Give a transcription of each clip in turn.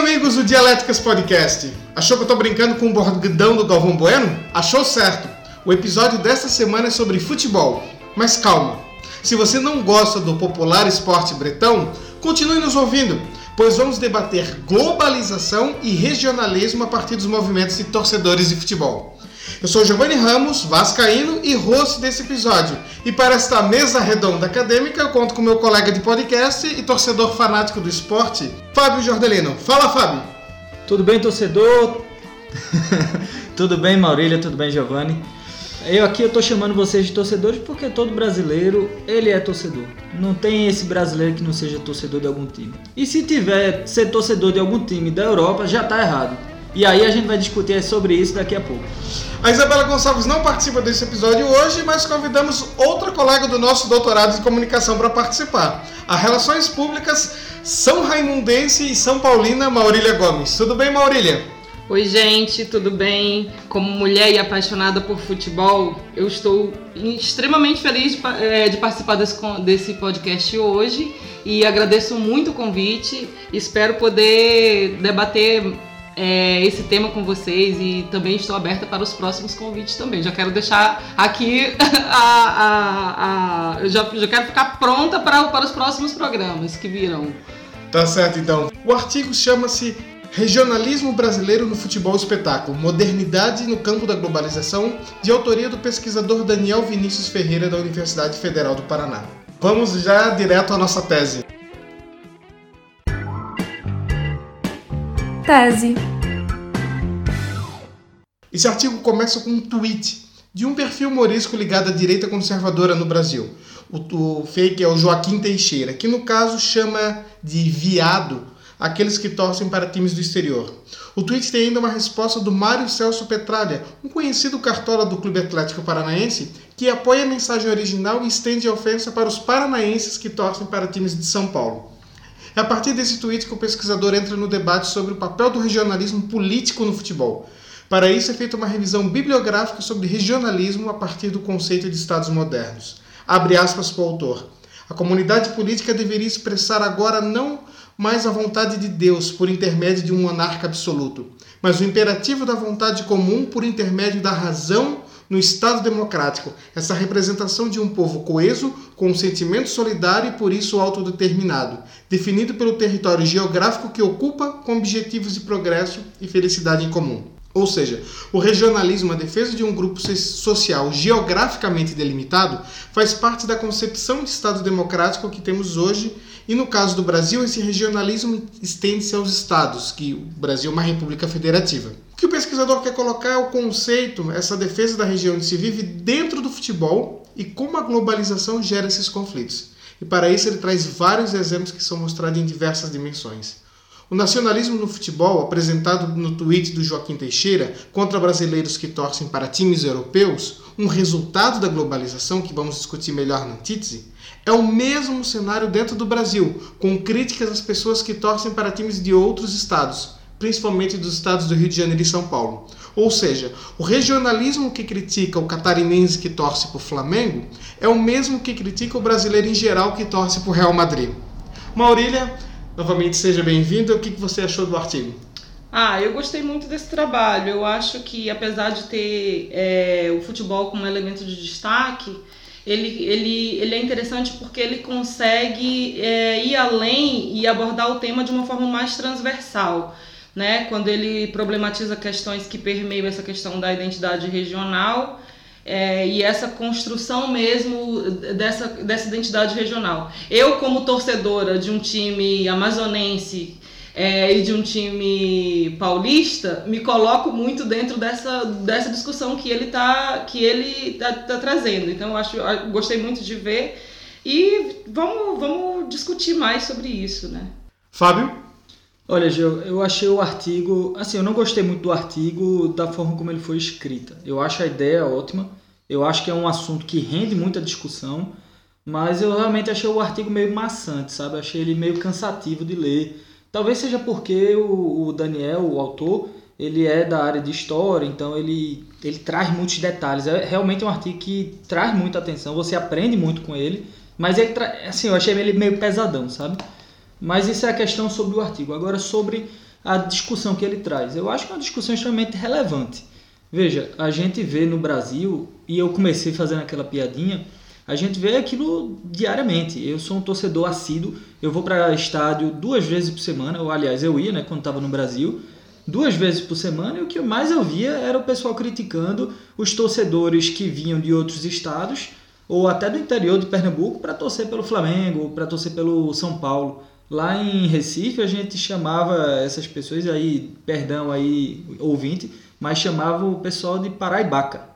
amigos do Dialéticas Podcast. Achou que eu tô brincando com o bordão do Galvão Bueno? Achou certo. O episódio desta semana é sobre futebol. Mas calma. Se você não gosta do popular esporte bretão, continue nos ouvindo, pois vamos debater globalização e regionalismo a partir dos movimentos de torcedores de futebol. Eu sou Giovanni Ramos, vascaíno e host desse episódio. E para esta mesa redonda acadêmica, eu conto com meu colega de podcast e torcedor fanático do esporte, Fábio Jordelino. Fala, Fábio! Tudo bem, torcedor? tudo bem, Maurília? Tudo bem, Giovanni? Eu aqui eu tô chamando vocês de torcedores porque todo brasileiro, ele é torcedor. Não tem esse brasileiro que não seja torcedor de algum time. E se tiver ser torcedor de algum time da Europa, já tá errado. E aí a gente vai discutir sobre isso daqui a pouco. A Isabela Gonçalves não participa desse episódio hoje, mas convidamos outra colega do nosso doutorado de comunicação para participar. A Relações Públicas São Raimundense e São Paulina, Maurília Gomes. Tudo bem, Maurília? Oi, gente, tudo bem? Como mulher e apaixonada por futebol, eu estou extremamente feliz de, é, de participar desse, desse podcast hoje e agradeço muito o convite. Espero poder debater é, esse tema com vocês e também estou aberta para os próximos convites também. Já quero deixar aqui a. a, a já, já quero ficar pronta para, para os próximos programas que virão. Tá certo então. O artigo chama-se Regionalismo Brasileiro no Futebol Espetáculo Modernidade no Campo da Globalização, de autoria do pesquisador Daniel Vinícius Ferreira da Universidade Federal do Paraná. Vamos já direto à nossa tese. Tese. Esse artigo começa com um tweet de um perfil humorístico ligado à direita conservadora no Brasil. O, o fake é o Joaquim Teixeira, que no caso chama de viado aqueles que torcem para times do exterior. O tweet tem ainda uma resposta do Mário Celso Petralha, um conhecido cartola do Clube Atlético Paranaense, que apoia a mensagem original e estende a ofensa para os paranaenses que torcem para times de São Paulo. É a partir desse tweet que o pesquisador entra no debate sobre o papel do regionalismo político no futebol. Para isso é feita uma revisão bibliográfica sobre regionalismo a partir do conceito de estados modernos. Abre aspas para o autor. A comunidade política deveria expressar agora não mais a vontade de Deus por intermédio de um monarca absoluto, mas o imperativo da vontade comum por intermédio da razão no Estado democrático, essa representação de um povo coeso, com um sentimento solidário e por isso autodeterminado, definido pelo território geográfico que ocupa com objetivos de progresso e felicidade em comum. Ou seja, o regionalismo, a defesa de um grupo social geograficamente delimitado, faz parte da concepção de Estado democrático que temos hoje, e no caso do Brasil, esse regionalismo estende-se aos estados, que o Brasil é uma república federativa que o pesquisador quer colocar é o conceito, essa defesa da região onde se vive dentro do futebol e como a globalização gera esses conflitos. E para isso ele traz vários exemplos que são mostrados em diversas dimensões. O nacionalismo no futebol, apresentado no tweet do Joaquim Teixeira contra brasileiros que torcem para times europeus, um resultado da globalização que vamos discutir melhor na antítese, é o mesmo cenário dentro do Brasil, com críticas às pessoas que torcem para times de outros estados, principalmente dos estados do Rio de Janeiro e São Paulo. Ou seja, o regionalismo que critica o catarinense que torce para o Flamengo é o mesmo que critica o brasileiro em geral que torce para o Real Madrid. Maurília, novamente seja bem-vinda. O que você achou do artigo? Ah, eu gostei muito desse trabalho. Eu acho que, apesar de ter é, o futebol como elemento de destaque, ele, ele, ele é interessante porque ele consegue é, ir além e abordar o tema de uma forma mais transversal né? Quando ele problematiza questões que permeiam essa questão da identidade regional é, e essa construção mesmo dessa, dessa identidade regional. Eu, como torcedora de um time amazonense é, e de um time paulista, me coloco muito dentro dessa, dessa discussão que ele está que ele tá, tá, trazendo. Então, eu acho, eu gostei muito de ver e vamos, vamos discutir mais sobre isso, né? Fábio? Olha, Gil, eu achei o artigo. Assim, eu não gostei muito do artigo da forma como ele foi escrita. Eu acho a ideia ótima. Eu acho que é um assunto que rende muita discussão. Mas eu realmente achei o artigo meio maçante, sabe? achei ele meio cansativo de ler. Talvez seja porque o, o Daniel, o autor, ele é da área de história, então ele, ele traz muitos detalhes. É realmente um artigo que traz muita atenção, você aprende muito com ele. Mas ele assim, eu achei ele meio pesadão, sabe? Mas isso é a questão sobre o artigo. Agora, sobre a discussão que ele traz. Eu acho que é uma discussão extremamente relevante. Veja, a gente vê no Brasil, e eu comecei fazendo aquela piadinha, a gente vê aquilo diariamente. Eu sou um torcedor assíduo, eu vou para estádio duas vezes por semana, ou aliás, eu ia, né, quando estava no Brasil, duas vezes por semana, e o que mais eu via era o pessoal criticando os torcedores que vinham de outros estados, ou até do interior de Pernambuco, para torcer pelo Flamengo, para torcer pelo São Paulo. Lá em Recife a gente chamava essas pessoas aí, perdão aí, ouvinte, mas chamava o pessoal de Paraibaca,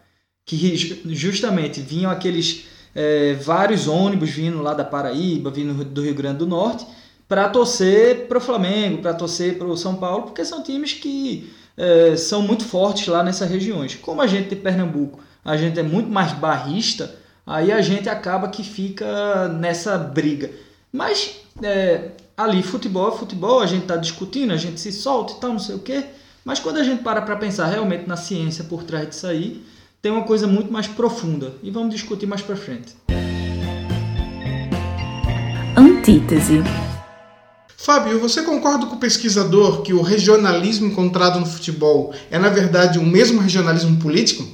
que justamente vinham aqueles é, vários ônibus vindo lá da Paraíba, vindo do Rio Grande do Norte, para torcer para o Flamengo, para torcer para o São Paulo, porque são times que é, são muito fortes lá nessas regiões. Como a gente de Pernambuco, a gente é muito mais barrista, aí a gente acaba que fica nessa briga. Mas é, ali futebol é futebol, a gente está discutindo, a gente se solta e tal, não sei o quê. Mas quando a gente para para pensar realmente na ciência por trás disso aí, tem uma coisa muito mais profunda. E vamos discutir mais para frente. Antítese. Fábio, você concorda com o pesquisador que o regionalismo encontrado no futebol é, na verdade, o mesmo regionalismo político?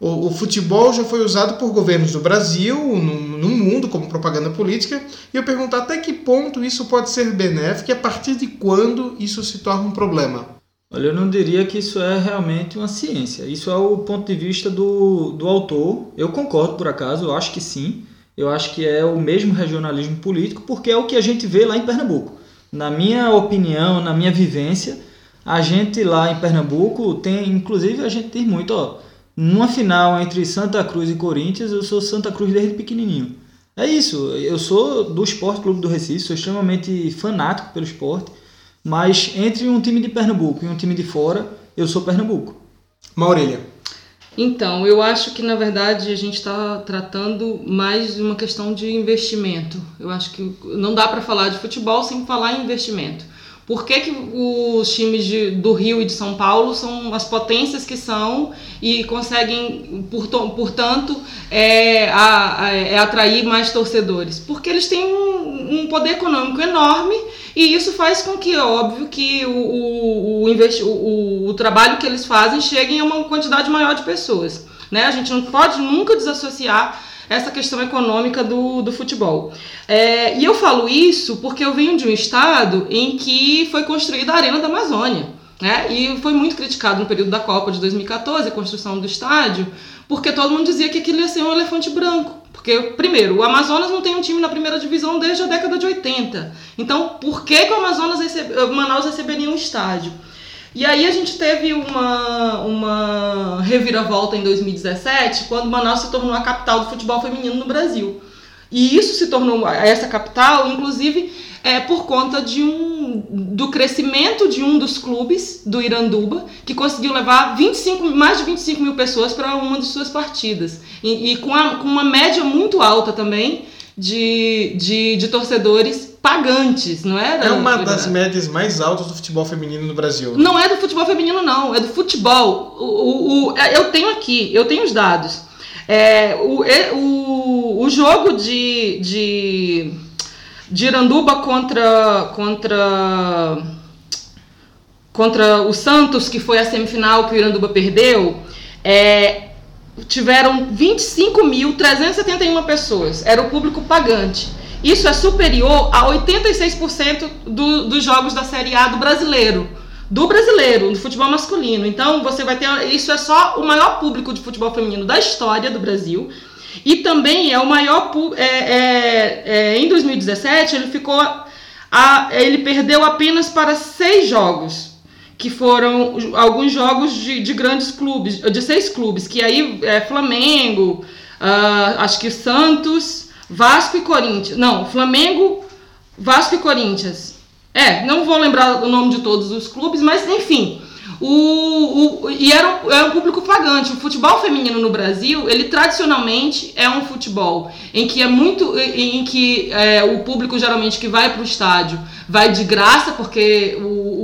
O, o, futebol já foi usado por governos do Brasil, no, no, mundo, como propaganda política, e eu pergunto até que ponto isso pode ser benéfico e a partir de quando isso se torna um problema. Olha, eu não diria que isso é realmente uma ciência. Isso é o ponto de vista do, do autor. Eu concordo, por acaso, eu acho que sim. Eu acho que é o mesmo regionalismo político, porque é o que a gente vê lá em Pernambuco. Na minha opinião, na minha vivência, a gente lá em Pernambuco tem, inclusive, a gente tem muito, ó numa final entre Santa Cruz e Corinthians, eu sou Santa Cruz desde pequenininho. É isso, eu sou do Esporte Clube do Recife, sou extremamente fanático pelo esporte, mas entre um time de Pernambuco e um time de fora, eu sou Pernambuco. Maurília. Então, eu acho que na verdade a gente está tratando mais de uma questão de investimento. Eu acho que não dá para falar de futebol sem falar em investimento. Por que, que os times de, do Rio e de São Paulo são as potências que são e conseguem, portanto, é, a, a, é atrair mais torcedores? Porque eles têm um, um, poder econômico enorme e isso faz com que, óbvio, que o, o, o, o, o trabalho que eles fazem chegue a uma quantidade maior de pessoas. Né? A gente não pode nunca desassociar essa questão econômica do, do futebol. É, e eu falo isso porque eu venho de um estado em que foi construída a Arena da Amazônia. Né? E foi muito criticado no período da Copa de 2014, a construção do estádio, porque todo mundo dizia que aquilo ia ser um elefante branco. Porque, primeiro, o Amazonas não tem um time na primeira divisão desde a década de 80. Então, por que, que o Manaus receberia um estádio? E aí a gente teve uma, uma reviravolta em 2017, quando Manaus se tornou a capital do futebol feminino no Brasil. E isso se tornou essa capital, inclusive, é por conta de um, do crescimento de um dos clubes do Iranduba, que conseguiu levar 25, mais de 25 mil pessoas para uma de suas partidas. E, e com, a, com uma média muito alta também de, de, de torcedores pagantes, não era? É uma das médias mais altas do futebol feminino no Brasil. Não é do futebol feminino, não, é do futebol. O, o, o é, eu tenho aqui, eu tenho os dados. É, o, o, o jogo de, de, de Iranduba contra, contra, contra o Santos, que foi a semifinal que o Iranduba perdeu, é, tiveram 25.371 pessoas. Era o público pagante. Isso é superior a 86% do, dos jogos da Série A do brasileiro. Do brasileiro, do futebol masculino. Então, você vai ter. Isso é só o maior público de futebol feminino da história do Brasil. E também é o maior. É, é, é, em 2017, ele ficou. A, ele perdeu apenas para seis jogos que foram alguns jogos de, de, grandes clubes, de seis clubes, que aí é Flamengo, uh, acho que Santos, Vasco e Corinthians. Não, Flamengo, Vasco e Corinthians. É, não vou lembrar o nome de todos os clubes, mas enfim. O, o, e era um, era um público pagante. O futebol feminino no Brasil, ele tradicionalmente é um futebol em que é muito. em que é, o público geralmente que vai para o estádio vai de graça, porque o,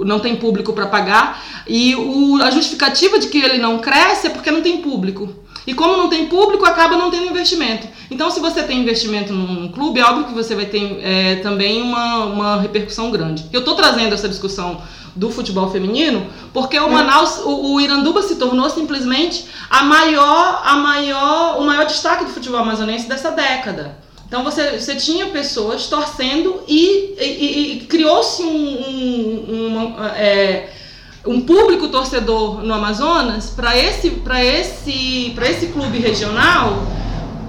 o não tem público para pagar. E o, a justificativa de que ele não cresce é porque não tem público. E como não tem público, acaba não tendo investimento. Então, se você tem investimento num clube, é óbvio que você vai ter é, também uma, uma repercussão grande. Eu estou trazendo essa discussão do futebol feminino, porque o Manaus, o, o, Iranduba se tornou simplesmente a maior, a maior, o maior destaque do futebol amazonense dessa década. Então você, você tinha pessoas torcendo e, e, e criou-se um, um, é, um público torcedor no Amazonas para esse, esse, esse clube regional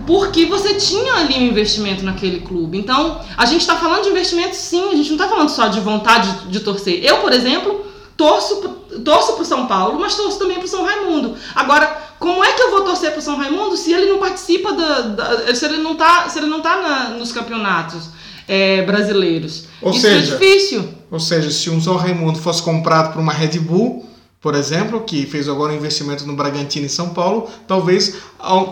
porque você tinha ali um investimento naquele clube. Então, a gente está falando de investimento sim, a gente não está falando só de vontade de, de torcer. Eu, por exemplo, torço, torço para o São Paulo, mas torço também para o São Raimundo. Agora, como é que eu vou torcer para o São Raimundo se ele não participa da, da, se ele não está se ele não tá na, nos campeonatos é, brasileiros? Ou Isso é seja, é difícil. Ou seja, se um São Raimundo fosse comprado por uma Red Bull, por exemplo, que fez agora um investimento no Bragantino em São Paulo, talvez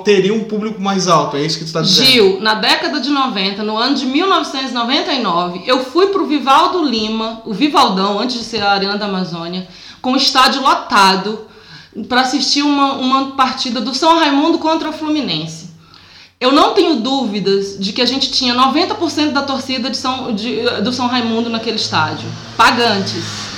teria um público mais alto. É isso que tu está dizendo? Gil, na década de 90, no ano de 1999, eu fui para o Vivaldo Lima, o Vivaldão, antes de ser a Arena da Amazônia, com o estádio lotado para assistir uma, uma partida do São Raimundo contra o Fluminense. Eu não tenho dúvidas de que a gente tinha 90% da torcida de São, de, do São Raimundo naquele estádio, pagantes.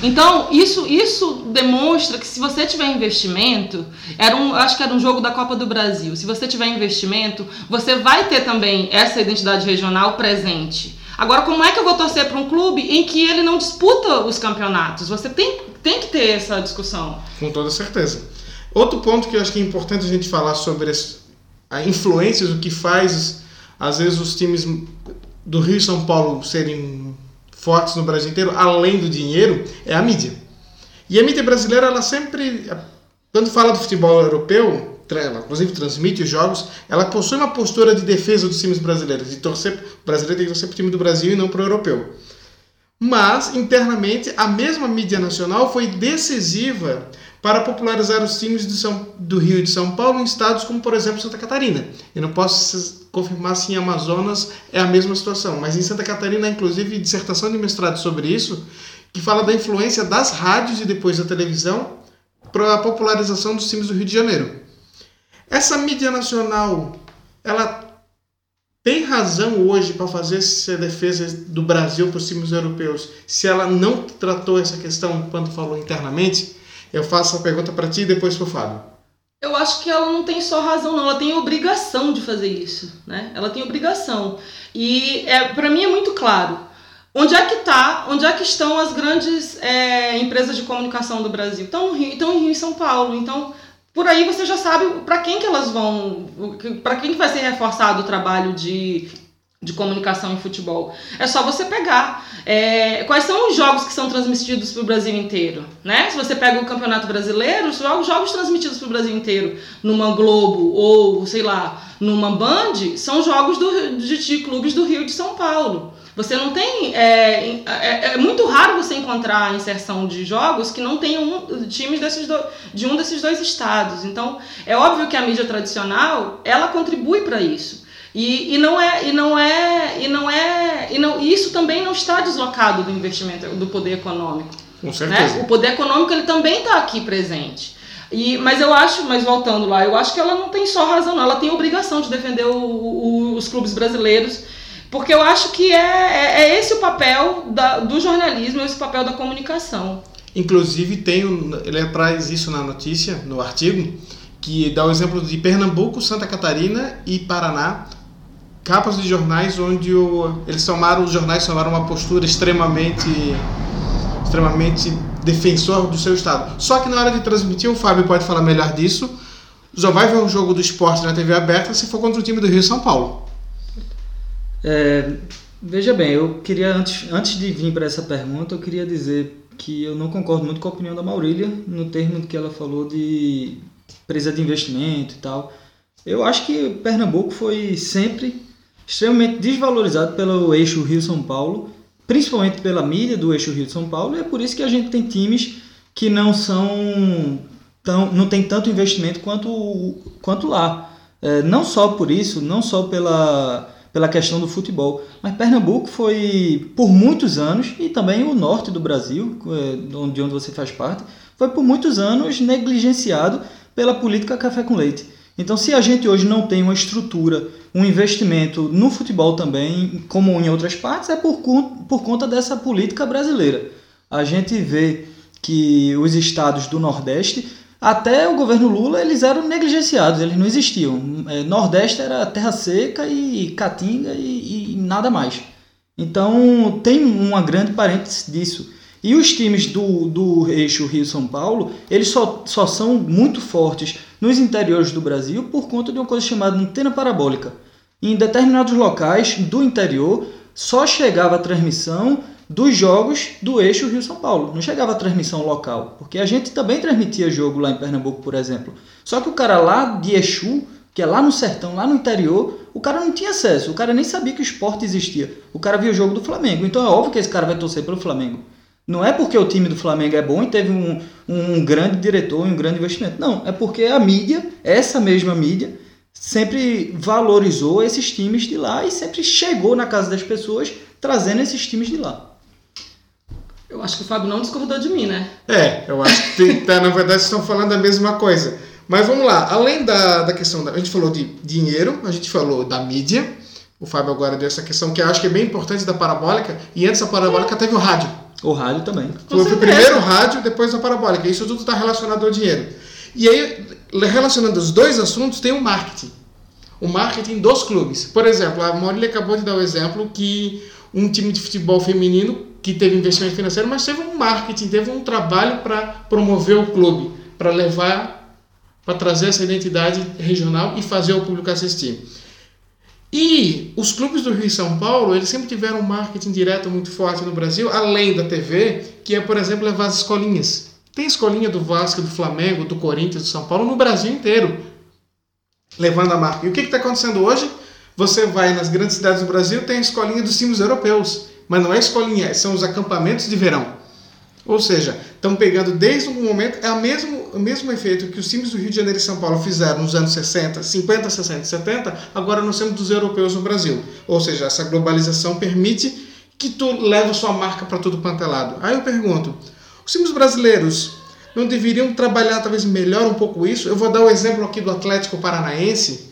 Então, isso, isso demonstra que se você tiver investimento, era um, acho que era um jogo da Copa do Brasil. Se você tiver investimento, você vai ter também essa identidade regional presente. Agora, como é que eu vou torcer para um clube em que ele não disputa os campeonatos? Você tem, tem que ter essa discussão. Com toda certeza. Outro ponto que eu acho que é importante a gente falar sobre a influência do que faz, às vezes, os times do Rio e São Paulo serem fortes no Brasil inteiro, além do dinheiro, é a mídia. E a mídia brasileira, ela sempre, quando fala do futebol europeu, ela inclusive transmite os jogos, ela possui uma postura de defesa dos times brasileiros, de torcer, o brasileiro tem que torcer para o time do Brasil e não para o europeu. Mas, internamente, a mesma mídia nacional foi decisiva para popularizar os times do, São, do Rio e de São Paulo em estados como, por exemplo, Santa Catarina. Eu não posso confirmar se em Amazonas é a mesma situação, mas em Santa Catarina, inclusive, dissertação de mestrado sobre isso, que fala da influência das rádios e depois da televisão para a popularização dos times do Rio de Janeiro. Essa mídia nacional, ela tem razão hoje para fazer essa defesa do Brasil para os times europeus, se ela não tratou essa questão quando falou internamente? Eu faço a pergunta para ti e depois para o Fábio. Eu acho que ela não tem só razão, não. Ela tem obrigação de fazer isso, né? Ela tem obrigação. E é, para mim é muito claro. Onde é que tá? Onde é que estão as grandes é, empresas de comunicação do Brasil? Estão, estão em Rio e São Paulo. Então, por aí você já sabe para quem que elas vão, para quem que vai ser reforçado o trabalho de de comunicação em futebol. É só você pegar. É, quais são os jogos que são transmitidos para o Brasil inteiro? Né? Se você pega o Campeonato Brasileiro, os jogos, transmitidos para o Brasil inteiro numa Globo ou, sei lá, numa Band, são jogos do, de, de clubes do Rio de São Paulo. Você não tem. É, é, é, muito raro você encontrar a inserção de jogos que não tenham um, times desses do, de um desses dois estados. Então, é óbvio que a mídia tradicional ela contribui para isso. E, e não é e não é e não é e não isso também não está deslocado do investimento do poder econômico. Com né? certeza. Né? O poder econômico ele também está aqui presente. E, mas eu acho, mas voltando lá, eu acho que ela não tem só razão, não. Ela tem obrigação de defender o, o, os clubes brasileiros, porque eu acho que é, é, é esse o papel da, do jornalismo, esse o papel da comunicação. Inclusive tem ele traz isso na notícia, no artigo, que dá o exemplo de Pernambuco, Santa Catarina e Paraná capas de jornais onde o, eles tomaram, os jornais tomaram uma postura extremamente extremamente defensor do seu estado. Só que na hora de transmitir, o Fábio pode falar melhor disso, só vai ver um jogo do esporte na TV aberta se for contra o time do Rio São Paulo. É, veja bem, eu queria, antes, antes de vir para essa pergunta, eu queria dizer que eu não concordo muito com a opinião da Maurília no termo que ela falou de empresa de investimento e tal. Eu acho que Pernambuco foi sempre extremamente desvalorizado pelo eixo Rio-São Paulo, principalmente pela mídia do eixo Rio-São Paulo, e é por isso que a gente tem times que não são tão, não tem tanto investimento quanto, quanto lá. É, não só por isso, não só pela, pela questão do futebol, mas Pernambuco foi por muitos anos, e também o norte do Brasil, é, de onde você faz parte, foi por muitos anos negligenciado pela política café com leite. Então, se a gente hoje não tem uma estrutura, um investimento no futebol também, como em outras partes, é por, por conta dessa política brasileira. a gente vê que os estados do Nordeste, até o governo Lula, eles eram negligenciados, eles não existiam. É, Nordeste era terra seca e caatinga e, e nada mais. Então tem uma grande parêntese disso. E os times do, do eixo Rio-São Paulo, eles só, só são muito fortes nos interiores do Brasil por conta de uma coisa chamada antena parabólica. Em determinados locais do interior, só chegava a transmissão dos jogos do eixo Rio-São Paulo. Não chegava a transmissão local, porque a gente também transmitia jogo lá em Pernambuco, por exemplo. Só que o cara lá de Exu, que é lá no sertão, lá no interior, o cara não tinha acesso, o cara nem sabia que o esporte existia. O cara via o jogo do Flamengo, então é óbvio que esse cara vai torcer pelo Flamengo. Não é porque o time do Flamengo é bom e teve um, um grande diretor e um grande investimento. Não, é porque a mídia, essa mesma mídia, sempre valorizou esses times de lá e sempre chegou na casa das pessoas trazendo esses times de lá. Eu acho que o Fábio não discordou de mim, né? É, eu acho que tá, na verdade estão falando a mesma coisa. Mas vamos lá, além da, da questão, da, a gente falou de dinheiro, a gente falou da mídia, o Fábio agora deu essa questão que eu acho que é bem importante da parabólica, e antes da parabólica teve o rádio. O rádio também. Foi o primeiro rádio, depois a parabólica. Isso tudo está relacionado ao dinheiro. E aí, relacionando os dois assuntos, tem o marketing. O marketing dos clubes. Por exemplo, a Maurília acabou de dar o exemplo que um time de futebol feminino que teve investimento financeiro, mas teve um marketing, teve um trabalho para promover o clube, para levar, para trazer essa identidade regional e fazer o público assistir. E os clubes do Rio e São Paulo, eles sempre tiveram um marketing direto muito forte no Brasil, além da TV, que é, por exemplo, levar as escolinhas. Tem escolinha do Vasco, do Flamengo, do Corinthians, do São Paulo, no Brasil inteiro, levando a marca. E o que está acontecendo hoje? Você vai nas grandes cidades do Brasil, tem a escolinha dos times europeus. Mas não é escolinha, são os acampamentos de verão. Ou seja, estão pegando desde um momento, é o mesmo, o mesmo efeito que os times do Rio de Janeiro e São Paulo fizeram nos anos 60, 50, 60 70, agora nós temos dos europeus no Brasil. Ou seja, essa globalização permite que tu leve sua marca para tudo quanto é. Aí eu pergunto, os times brasileiros não deveriam trabalhar talvez melhor um pouco isso? Eu vou dar o exemplo aqui do Atlético Paranaense,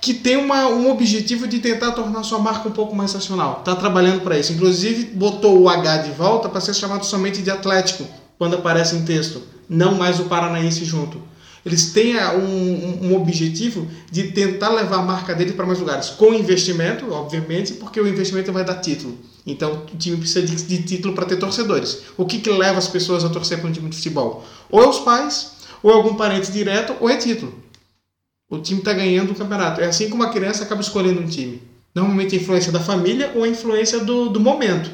que tem uma, um objetivo de tentar tornar sua marca um pouco mais nacional. Está trabalhando para isso. Inclusive, botou o H de volta para ser chamado somente de Atlético, quando aparece em texto, não mais o Paranaense junto. Eles têm um, um objetivo de tentar levar a marca dele para mais lugares, com investimento, obviamente, porque o investimento vai dar título. Então, o time precisa de, de título para ter torcedores. O que, que leva as pessoas a torcer para um time de futebol? Ou é os pais, ou é algum parente direto, ou é título o time está ganhando o campeonato. É assim como a criança acaba escolhendo um time. Normalmente a influência da família ou a influência do, do momento.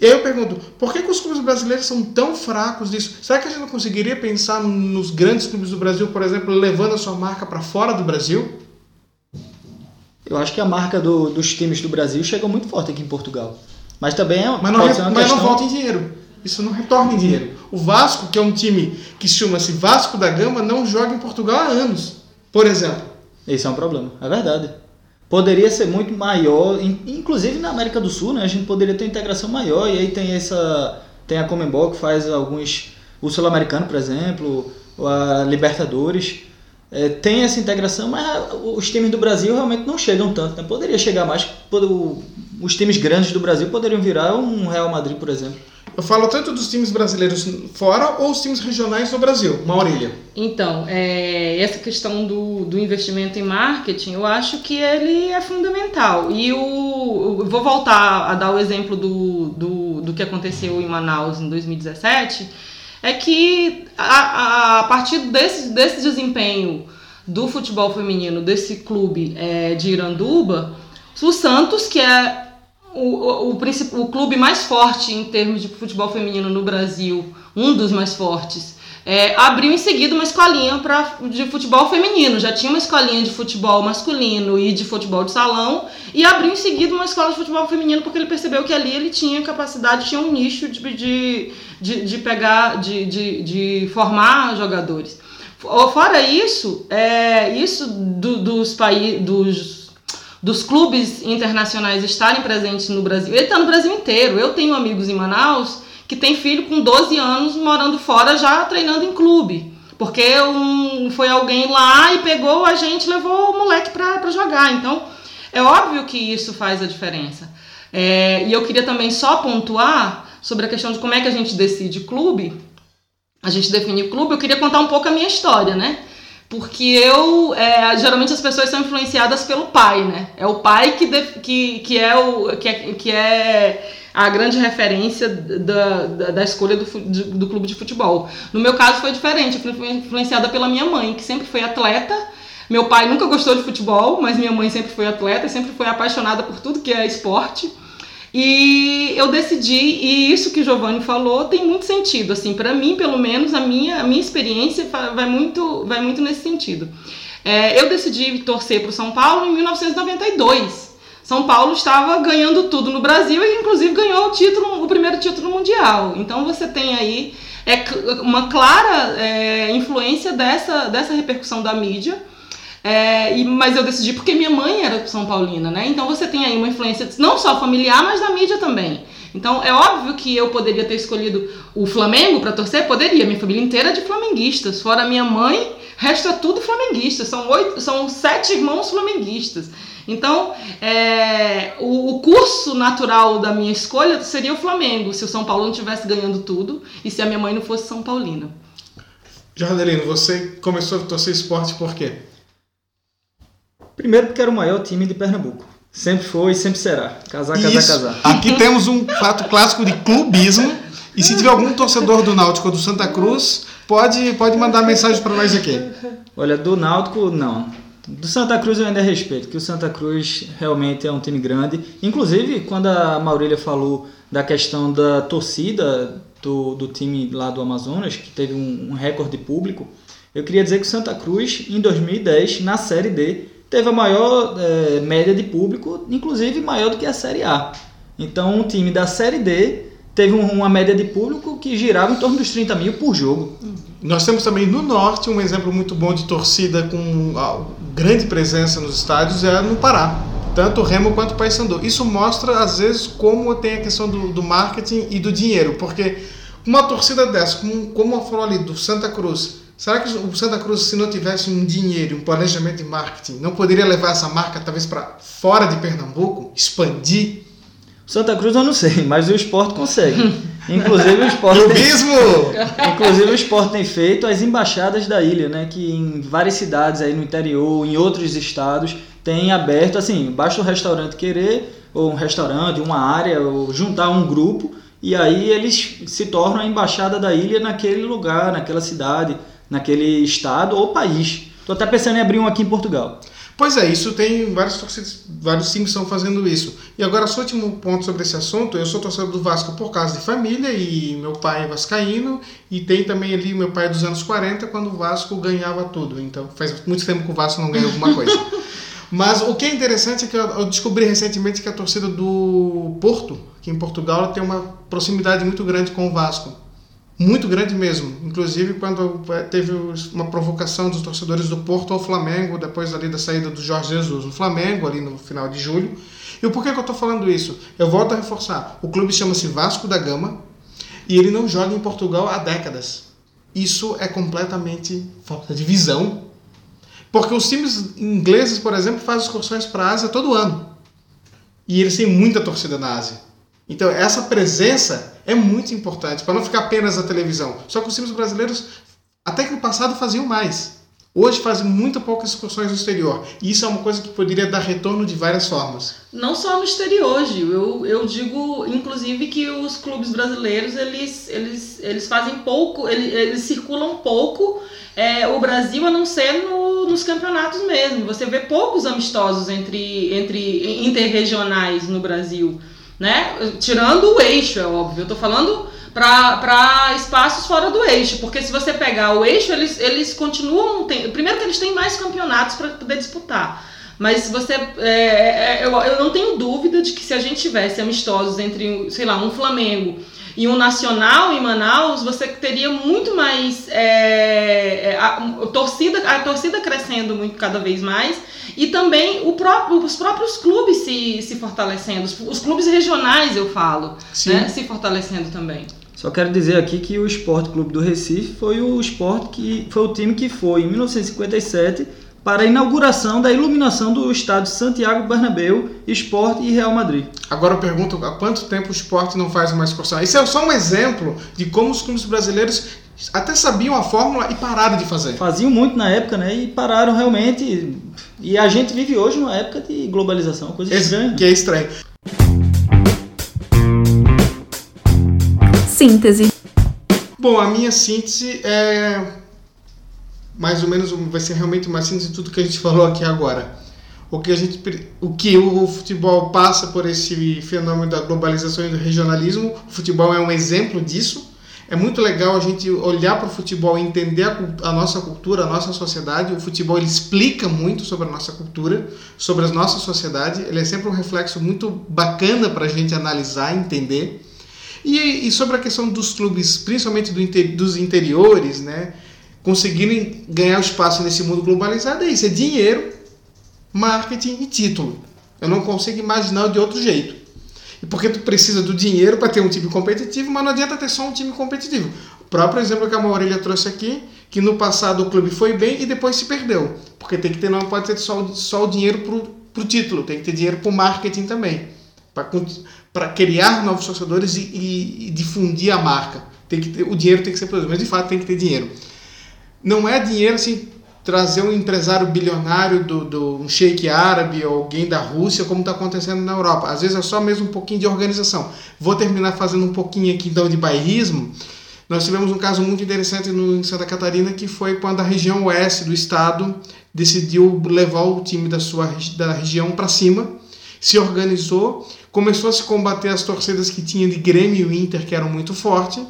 E aí eu pergunto, por que, que os clubes brasileiros são tão fracos disso? Será que a gente não conseguiria pensar nos grandes clubes do Brasil, por exemplo, levando a sua marca para fora do Brasil? Eu acho que a marca do, dos times do Brasil chegou muito forte aqui em Portugal. Mas também é mas não, mas questão... não volta em dinheiro. Isso não retorna em dinheiro. O Vasco, que é um time que chama-se Vasco da Gama, não joga em Portugal há anos. Por exemplo. Esse é um problema, é verdade. Poderia ser muito maior, inclusive na América do Sul, né? A gente poderia ter integração maior e aí tem essa tem a Comembol que faz alguns o sul-americano, por exemplo, a Libertadores. É, tem essa integração, mas os times do Brasil realmente não chegam tanto. Né? Poderia chegar mais. Os times grandes do Brasil poderiam virar um Real Madrid, por exemplo. Eu falo tanto dos times brasileiros fora ou os times regionais no Brasil. Maurília. Então, é, essa questão do, do investimento em marketing, eu acho que ele é fundamental. E o, vou voltar a dar o exemplo do, do, do que aconteceu em Manaus em 2017. É que a, a, a partir desse, desse desempenho do futebol feminino, desse clube é, de Iranduba, o Santos, que é o, o, o, clube mais forte em termos de futebol feminino no Brasil, um dos mais fortes, é, abriu em seguida uma escolinha pra, de futebol feminino. Já tinha uma escolinha de futebol masculino e de futebol de salão, e abriu em seguida uma escola de futebol feminino porque ele percebeu que ali ele tinha capacidade, tinha um nicho de, de, de, de pegar, de, de, de formar jogadores. Fora isso, é, isso do, dos países dos dos clubes internacionais estarem presentes no Brasil. Ele está no Brasil inteiro. Eu tenho amigos em Manaus que tem filho com 12 anos morando fora já treinando em clube. Porque um, foi alguém lá e pegou a gente levou o moleque para jogar. Então, é óbvio que isso faz a diferença. É, e eu queria também só pontuar sobre a questão de como é que a gente decide clube, a gente define clube, eu queria contar um pouco a minha história, né? Porque eu, é, geralmente as pessoas são influenciadas pelo pai, né? É o pai que, que, que, é, o, que, é, que é a grande referência da, da, da escolha do, do clube de futebol. No meu caso foi diferente, eu fui influenciada pela minha mãe, que sempre foi atleta. Meu pai nunca gostou de futebol, mas minha mãe sempre foi atleta, sempre foi apaixonada por tudo que é esporte. E eu decidi, e isso que o Giovanni falou tem muito sentido, assim, para mim, pelo menos, a minha, a minha experiência vai muito, vai muito nesse sentido. É, eu decidi torcer para o São Paulo em 1992. São Paulo estava ganhando tudo no Brasil e, inclusive, ganhou o título, o primeiro título mundial. Então, você tem aí é, uma clara é, influência dessa, dessa repercussão da mídia é, e, mas eu decidi porque minha mãe era São Paulina, né? Então você tem aí uma influência não só familiar, mas da mídia também. Então é óbvio que eu poderia ter escolhido o Flamengo para torcer, poderia. Minha família inteira é de flamenguistas. Fora minha mãe, resta tudo flamenguista. São oito, são sete irmãos flamenguistas. Então, é, o, o, curso natural da minha escolha seria o Flamengo, se o São Paulo não estivesse ganhando tudo e se a minha mãe não fosse São Paulina. Jardelino, você começou a torcer esporte por quê? Primeiro porque era o maior time de Pernambuco. Sempre foi e sempre será. Casar, casar, Isso. casar. Aqui temos um fato clássico de clubismo. E se tiver algum torcedor do Náutico ou do Santa Cruz, pode, pode mandar mensagem para nós aqui. Olha, do Náutico, não. Do Santa Cruz eu ainda respeito, que o Santa Cruz realmente é um time grande. Inclusive, quando a Maurília falou da questão da torcida do, do time lá do Amazonas, que teve um, um recorde público, eu queria dizer que o Santa Cruz, em 2010, na Série D, teve a maior é, média de público, inclusive maior do que a Série A. Então, um time da Série D teve uma média de público que girava em torno dos 30 mil por jogo. Nós temos também no Norte um exemplo muito bom de torcida com grande presença nos estádios, é no Pará. Tanto o Remo quanto o Paysandu. Isso mostra, às vezes, como tem a questão do, do marketing e do dinheiro. Porque uma torcida dessa, como, como falou ali, do Santa Cruz, Será que o Santa Cruz, se não tivesse um dinheiro, um planejamento de marketing, não poderia levar essa marca talvez para fora de Pernambuco, expandir? Santa Cruz eu não sei, mas o esporte consegue. Inclusive o esporte. Tem, inclusive o esporte tem feito as embaixadas da ilha, né? Que em várias cidades aí no interior, em outros estados, tem aberto, assim, basta o restaurante querer, ou um restaurante, uma área, ou juntar um grupo, e aí eles se tornam a embaixada da ilha naquele lugar, naquela cidade naquele estado ou país. Estou até pensando em abrir um aqui em Portugal. Pois é, isso tem vários torcedores, vários times estão fazendo isso. E agora, só último ponto sobre esse assunto, eu sou torcedor do Vasco por causa de família e meu pai é vascaíno e tem também ali meu pai dos anos 40 quando o Vasco ganhava tudo. Então faz muito tempo que o Vasco não ganha alguma coisa. Mas o que é interessante é que eu descobri recentemente que a torcida do Porto, aqui em Portugal, tem uma proximidade muito grande com o Vasco muito grande mesmo. Inclusive quando teve uma provocação dos torcedores do Porto ao Flamengo, depois ali da saída do Jorge Jesus no Flamengo, ali no final de julho. E o porquê que eu estou falando isso? Eu volto a reforçar. O clube chama-se Vasco da Gama e ele não joga em Portugal há décadas. Isso é completamente falta de visão. Porque os times ingleses, por exemplo, fazem excursões para a Ásia todo ano. E eles têm muita torcida na Ásia. Então, essa presença é muito importante, para não ficar apenas na televisão. Só que os times brasileiros, até que no passado, faziam mais. Hoje fazem muito poucas excursões no exterior. E isso é uma coisa que poderia dar retorno de várias formas. Não só no exterior, Gil. Eu, eu digo, inclusive, que os clubes brasileiros, eles, eles, eles fazem pouco, eles, eles circulam pouco é, o Brasil, a não ser no, nos campeonatos mesmo. Você vê poucos amistosos entre, entre interregionais no Brasil né? Tirando o eixo, é óbvio. Eu tô falando para espaços fora do eixo, porque se você pegar o eixo, eles, eles continuam. Tem, primeiro que eles têm mais campeonatos para poder disputar. Mas você. É, é, eu, eu não tenho dúvida de que se a gente tivesse amistosos entre, sei lá, um Flamengo e um nacional em Manaus, você teria muito mais é, é a, a, torcida, a torcida crescendo muito cada vez mais e também próprio, os próprios clubes se, se fortalecendo, os, os clubes regionais eu falo, né, se fortalecendo também. Só quero dizer aqui que o Esporte Clube do Recife foi o esporte que foi o time que foi em 1957 para a inauguração da iluminação do estádio Santiago Bernabéu, Esporte e Real Madrid. Agora eu pergunto, há quanto tempo o esporte não faz uma excursão? Isso é só um exemplo de como os clubes brasileiros até sabiam a fórmula e pararam de fazer. Faziam muito na época, né? E pararam realmente. E a gente vive hoje numa época de globalização, coisa estranha. Que é estranho. Síntese. Bom, a minha síntese é mais ou menos vai ser realmente uma síntese de tudo que a gente falou aqui agora. O que a gente o que o futebol passa por esse fenômeno da globalização e do regionalismo, o futebol é um exemplo disso. É muito legal a gente olhar para o futebol e entender a, a, nossa cultura, a nossa sociedade. O futebol ele explica muito sobre a nossa cultura, sobre a nossa sociedade. Ele é sempre um reflexo muito bacana para a gente analisar, entender. E, e, sobre a questão dos clubes, principalmente do inter, dos interiores, né? Conseguirem ganhar espaço nesse mundo globalizado é isso: é dinheiro, marketing e título. Eu não consigo imaginar de outro jeito. E porque tu precisa do dinheiro para ter um time competitivo, mas não adianta ter só um time competitivo. O próprio exemplo que a Maurília trouxe aqui, que no passado o clube foi bem e depois se perdeu. Porque tem que ter, não pode ter só, só o dinheiro para o título, tem que ter dinheiro para o marketing também. Para criar novos torcedores e, e, e, difundir a marca. Tem que ter, o dinheiro tem que ser produzido, mas de fato tem que ter dinheiro não é dinheiro assim trazer um empresário bilionário do, do um sheik árabe ou alguém da Rússia, como está acontecendo na Europa. Às vezes é só mesmo um pouquinho de organização. Vou terminar fazendo um pouquinho aqui então de bairrismo. Nós tivemos um caso muito interessante no, em Santa Catarina que foi quando a região oeste do estado decidiu levar o time da sua da região para cima, se organizou, começou a se combater as torcidas que tinha de Grêmio e Inter que eram muito fortes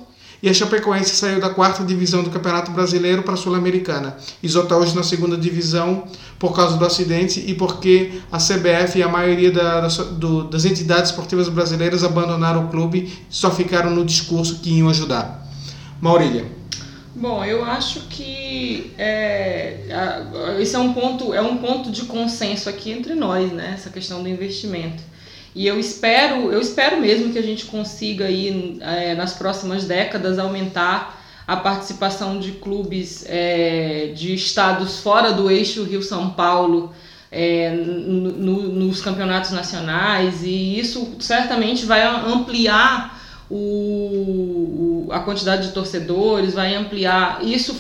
e a Chapecoense saiu da quarta divisão do Campeonato Brasileiro para a Sul-Americana. Isso está hoje na segunda divisão por causa do acidente e porque a CBF e a maioria da, da, do, das entidades esportivas brasileiras abandonaram o clube e só ficaram no discurso que iam ajudar. Maurília. Bom, eu acho que é, isso é um ponto é um ponto de consenso aqui entre nós, né? Essa questão do investimento. E eu espero, eu espero mesmo que a gente consiga aí é, nas próximas décadas aumentar a participação de clubes é, de estados fora do eixo Rio-São Paulo é, no, no, nos campeonatos nacionais e isso certamente vai ampliar o, a quantidade de torcedores, vai ampliar. Isso,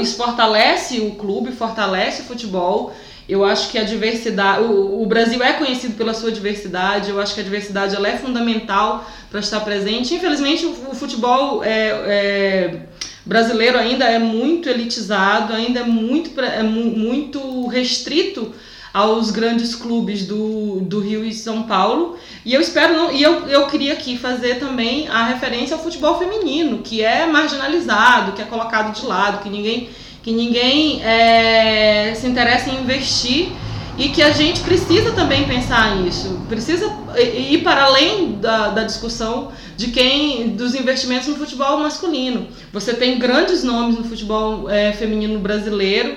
isso fortalece o clube, fortalece o futebol eu acho que a diversidade, o, o, Brasil é conhecido pela sua diversidade, eu acho que a diversidade ela é fundamental para estar presente. Infelizmente, o, o futebol é, é, brasileiro ainda é muito elitizado, ainda é muito, é muito restrito aos grandes clubes do, do Rio e São Paulo. E eu espero não, e eu, eu queria aqui fazer também a referência ao futebol feminino, que é marginalizado, que é colocado de lado, que ninguém que ninguém é, se interessa em investir e que a gente precisa também pensar nisso, precisa ir para além da, da discussão de quem dos investimentos no futebol masculino. Você tem grandes nomes no futebol é, feminino brasileiro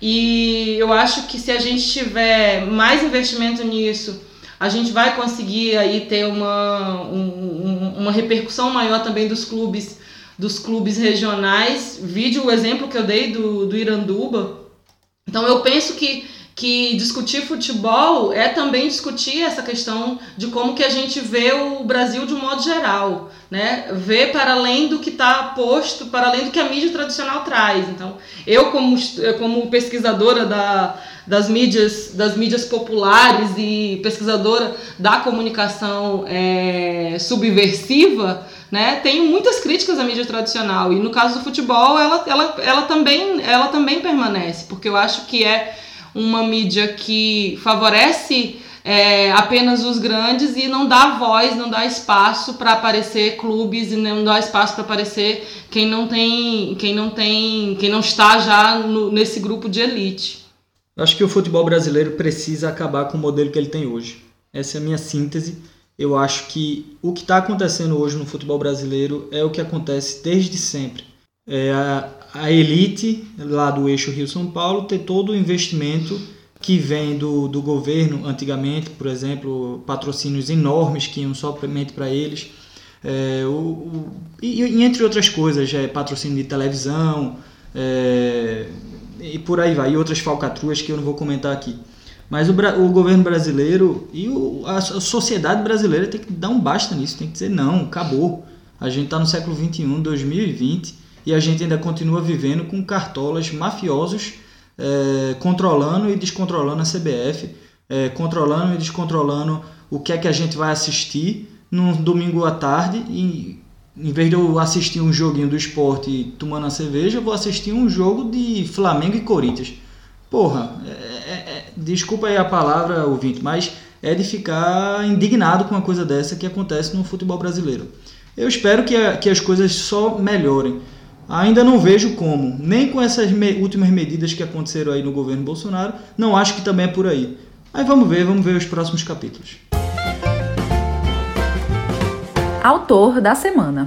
e eu acho que se a gente tiver mais investimento nisso, a gente vai conseguir aí ter uma, um, uma repercussão maior também dos clubes dos clubes regionais. Vídeo o exemplo que eu dei do, do Iranduba. Então eu penso que, que discutir futebol é também discutir essa questão de como que a gente vê o Brasil de um modo geral, né? Ver para além do que está posto, para além do que a mídia tradicional traz. Então, eu como, como pesquisadora da, das mídias, das mídias populares e pesquisadora da comunicação é, subversiva, né? Tenho muitas críticas à mídia tradicional e no caso do futebol ela, ela, ela, também, ela também permanece, porque eu acho que é uma mídia que favorece é, apenas os grandes e não dá voz, não dá espaço para aparecer clubes e não dá espaço para aparecer quem não tem, quem não tem, quem não está já no, nesse grupo de elite. Eu acho que o futebol brasileiro precisa acabar com o modelo que ele tem hoje. Essa é a minha síntese eu acho que o que está acontecendo hoje no futebol brasileiro é o que acontece desde sempre. É a, a elite lá do eixo Rio-São Paulo ter todo o investimento que vem do, do governo antigamente, por exemplo, patrocínios enormes que iam somente para eles, é, o, o, e, e, entre outras coisas, é, patrocínio de televisão, é, e por aí vai, e outras falcatruas que eu não vou comentar aqui. Mas o, o governo brasileiro e o, a, sociedade brasileira tem que dar um basta nisso, tem que dizer não, acabou. A gente está no século 21, 2020, e a gente ainda continua vivendo com cartolas mafiosos é, controlando e descontrolando a CBF, é, controlando e descontrolando o que é que a gente vai assistir num domingo à tarde e em vez de eu assistir um joguinho do esporte tomando a cerveja, eu vou assistir um jogo de Flamengo e Corinthians. Porra, é, é, é, desculpa aí a palavra, ouvinte, mas é de ficar indignado com uma coisa dessa que acontece no futebol brasileiro. Eu espero que, a, que as coisas só melhorem. Ainda não vejo como, nem com essas me últimas medidas que aconteceram aí no governo Bolsonaro, não acho que também é por aí. Mas vamos ver, vamos ver os próximos capítulos. Autor da semana.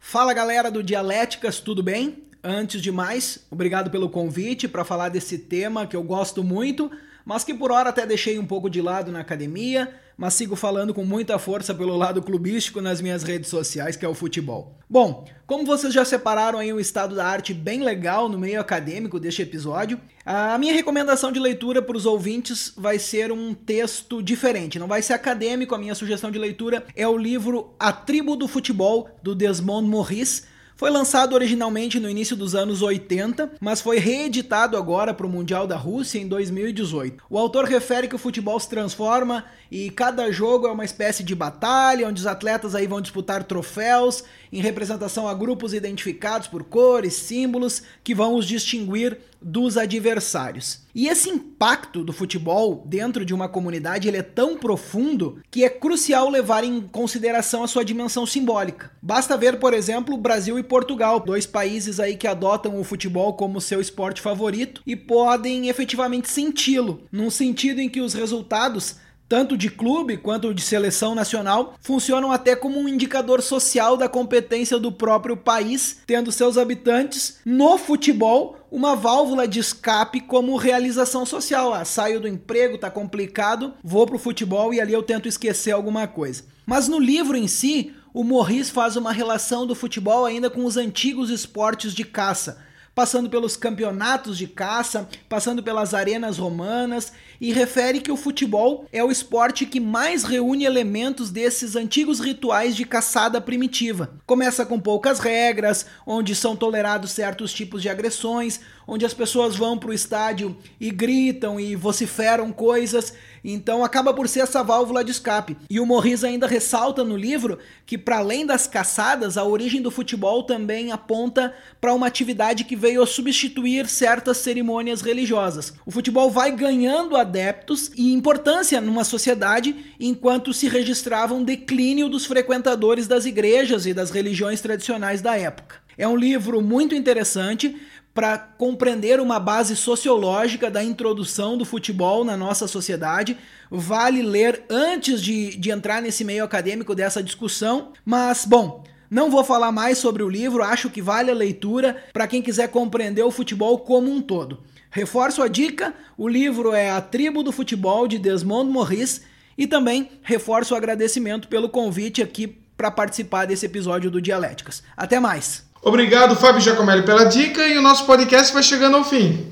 Fala galera do Dialéticas, tudo bem? Antes de mais, obrigado pelo convite para falar desse tema que eu gosto muito, mas que por hora até deixei um pouco de lado na academia, mas sigo falando com muita força pelo lado clubístico nas minhas redes sociais, que é o futebol. Bom, como vocês já separaram aí um estado da arte bem legal no meio acadêmico deste episódio, a minha recomendação de leitura para os ouvintes vai ser um texto diferente, não vai ser acadêmico, a minha sugestão de leitura é o livro A Tribo do Futebol, do Desmond Morris, foi lançado originalmente no início dos anos 80, mas foi reeditado agora para o Mundial da Rússia em 2018. O autor refere que o futebol se transforma e cada jogo é uma espécie de batalha, onde os atletas aí vão disputar troféus em representação a grupos identificados por cores, símbolos que vão os distinguir dos adversários. E esse impacto do futebol dentro de uma comunidade ele é tão profundo que é crucial levar em consideração a sua dimensão simbólica. Basta ver, por exemplo, Brasil e Portugal, dois países aí que adotam o futebol como seu esporte favorito e podem efetivamente senti-lo, num sentido em que os resultados tanto de clube quanto de seleção nacional, funcionam até como um indicador social da competência do próprio país, tendo seus habitantes no futebol uma válvula de escape como realização social. Ah, saio do emprego, tá complicado, vou pro futebol e ali eu tento esquecer alguma coisa. Mas no livro em si, o Morris faz uma relação do futebol ainda com os antigos esportes de caça passando pelos campeonatos de caça, passando pelas arenas romanas, e refere que o futebol é o esporte que mais reúne elementos desses antigos rituais de caçada primitiva. Começa com poucas regras, onde são tolerados certos tipos de agressões, onde as pessoas vão para o estádio e gritam e vociferam coisas, então acaba por ser essa válvula de escape. E o Morris ainda ressalta no livro que, para além das caçadas, a origem do futebol também aponta para uma atividade que veio a substituir certas cerimônias religiosas. O futebol vai ganhando adeptos e importância numa sociedade enquanto se registrava um declínio dos frequentadores das igrejas e das religiões tradicionais da época. É um livro muito interessante para compreender uma base sociológica da introdução do futebol na nossa sociedade. Vale ler antes de, de entrar nesse meio acadêmico dessa discussão. Mas, bom, não vou falar mais sobre o livro, acho que vale a leitura para quem quiser compreender o futebol como um todo. Reforço a dica: o livro é A Tribo do Futebol de Desmond Morris e também reforço o agradecimento pelo convite aqui para participar desse episódio do Dialéticas. Até mais! Obrigado, Fábio Giacomelli, pela dica e o nosso podcast vai chegando ao fim.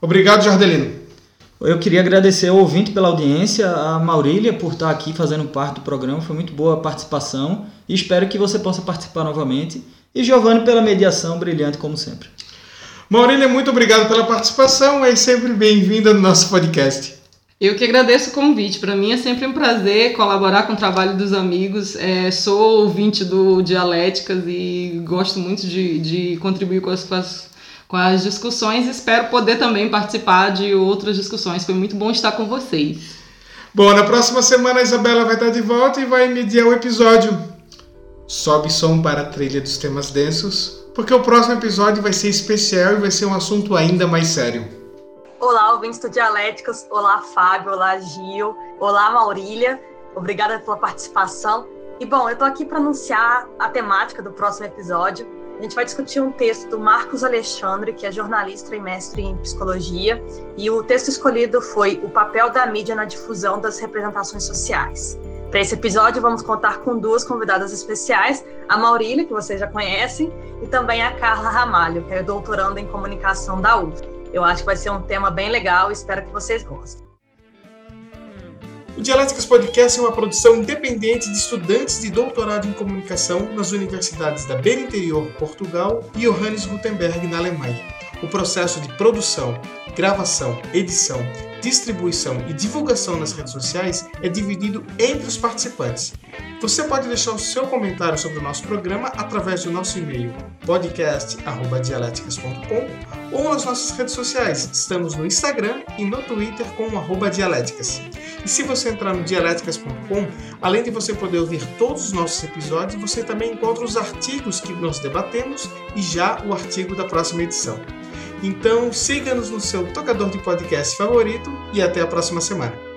Obrigado, Jardelino. Eu queria agradecer ao ouvinte pela audiência, a Maurília por estar aqui fazendo parte do programa, foi muito boa a participação e espero que você possa participar novamente. E Giovanni pela mediação brilhante, como sempre. Maurília, muito obrigado pela participação, é sempre bem-vinda no nosso podcast. Eu que agradeço o convite. Para mim é sempre um prazer colaborar com o trabalho dos amigos. É, sou ouvinte do Dialéticas e gosto muito de, de contribuir com as, com as, com as discussões. Espero poder também participar de outras discussões. Foi muito bom estar com vocês. Bom, na próxima semana a Isabela vai estar de volta e vai mediar o episódio. Sobe som para a trilha dos temas densos, porque o próximo episódio vai ser especial e vai ser um assunto ainda mais sério. Olá, ouvintes do Dialéticas. Olá, Fábio. Olá, Gil. Olá, Maurília. Obrigada pela participação. E bom, eu estou aqui para anunciar a temática do próximo episódio. A gente vai discutir um texto do Marcos Alexandre, que é jornalista e mestre em psicologia, e o texto escolhido foi O papel da mídia na difusão das representações sociais. Para esse episódio, vamos contar com duas convidadas especiais, a Maurília, que vocês já conhecem, e também a Carla Ramalho, que é doutoranda em comunicação da UF. Eu acho que vai ser um tema bem legal e espero que vocês gostem. O Dialéticas Podcast é uma produção independente de estudantes de doutorado em comunicação nas universidades da Beira Interior, Portugal, e Johannes Gutenberg, na Alemanha. O processo de produção, gravação, edição, distribuição e divulgação nas redes sociais é dividido entre os participantes. Você pode deixar o seu comentário sobre o nosso programa através do nosso e-mail podcast@dialeticas.com ou nas nossas redes sociais. Estamos no Instagram e no Twitter com @dialéticas. E se você entrar no dialéticas.com, além de você poder ouvir todos os nossos episódios, você também encontra os artigos que nós debatemos e já o artigo da próxima edição. Então, siga-nos no seu tocador de podcast favorito e até a próxima semana.